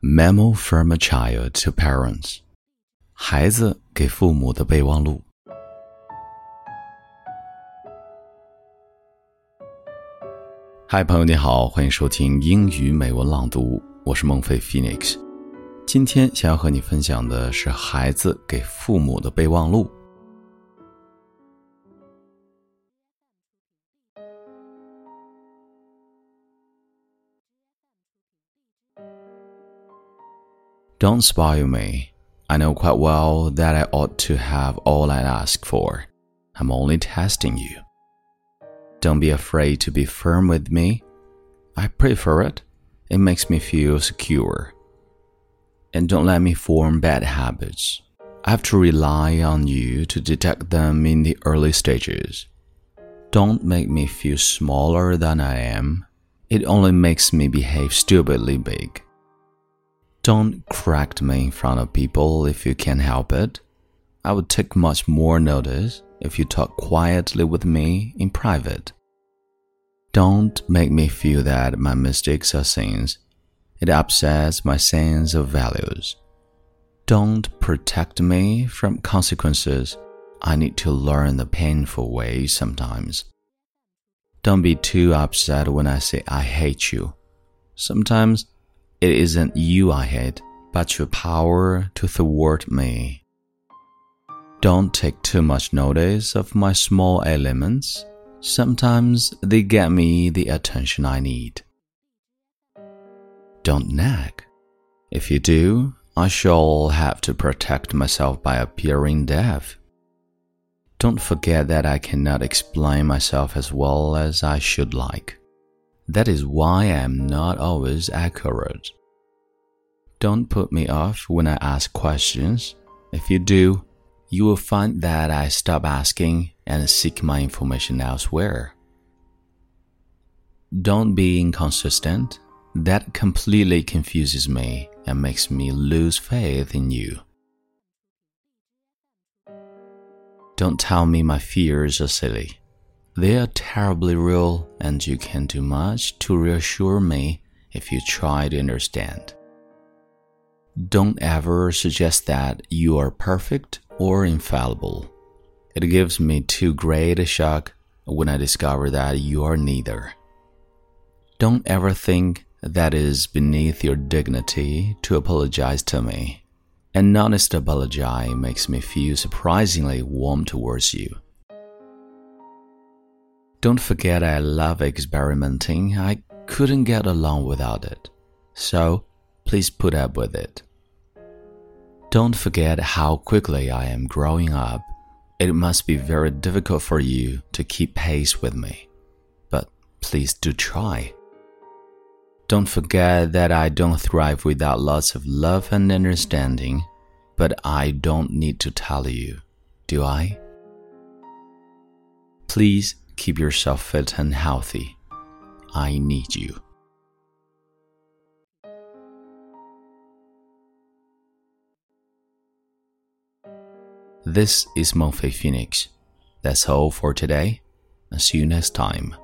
Memo from a child to parents，孩子给父母的备忘录。嗨，朋友你好，欢迎收听英语美文朗读，我是孟非 Phoenix。今天想要和你分享的是孩子给父母的备忘录。Don't spoil me. I know quite well that I ought to have all I ask for. I'm only testing you. Don't be afraid to be firm with me. I prefer it. It makes me feel secure. And don't let me form bad habits. I have to rely on you to detect them in the early stages. Don't make me feel smaller than I am. It only makes me behave stupidly big. Don't correct me in front of people if you can help it. I would take much more notice if you talk quietly with me in private. Don't make me feel that my mistakes are sins. It upsets my sense of values. Don't protect me from consequences. I need to learn the painful way sometimes. Don't be too upset when I say I hate you. Sometimes it isn't you I hate, but your power to thwart me. Don't take too much notice of my small ailments. Sometimes they get me the attention I need. Don't nag. If you do, I shall have to protect myself by appearing deaf. Don't forget that I cannot explain myself as well as I should like. That is why I am not always accurate. Don't put me off when I ask questions. If you do, you will find that I stop asking and seek my information elsewhere. Don't be inconsistent. That completely confuses me and makes me lose faith in you. Don't tell me my fears are silly. They are terribly real, and you can do much to reassure me if you try to understand. Don't ever suggest that you are perfect or infallible. It gives me too great a shock when I discover that you are neither. Don't ever think that is beneath your dignity to apologize to me. An honest apology makes me feel surprisingly warm towards you. Don't forget I love experimenting. I couldn't get along without it. So, please put up with it. Don't forget how quickly I am growing up. It must be very difficult for you to keep pace with me. But please do try. Don't forget that I don't thrive without lots of love and understanding, but I don't need to tell you, do I? Please keep yourself fit and healthy. I need you. This is Mengfei Phoenix. That's all for today. See you next time.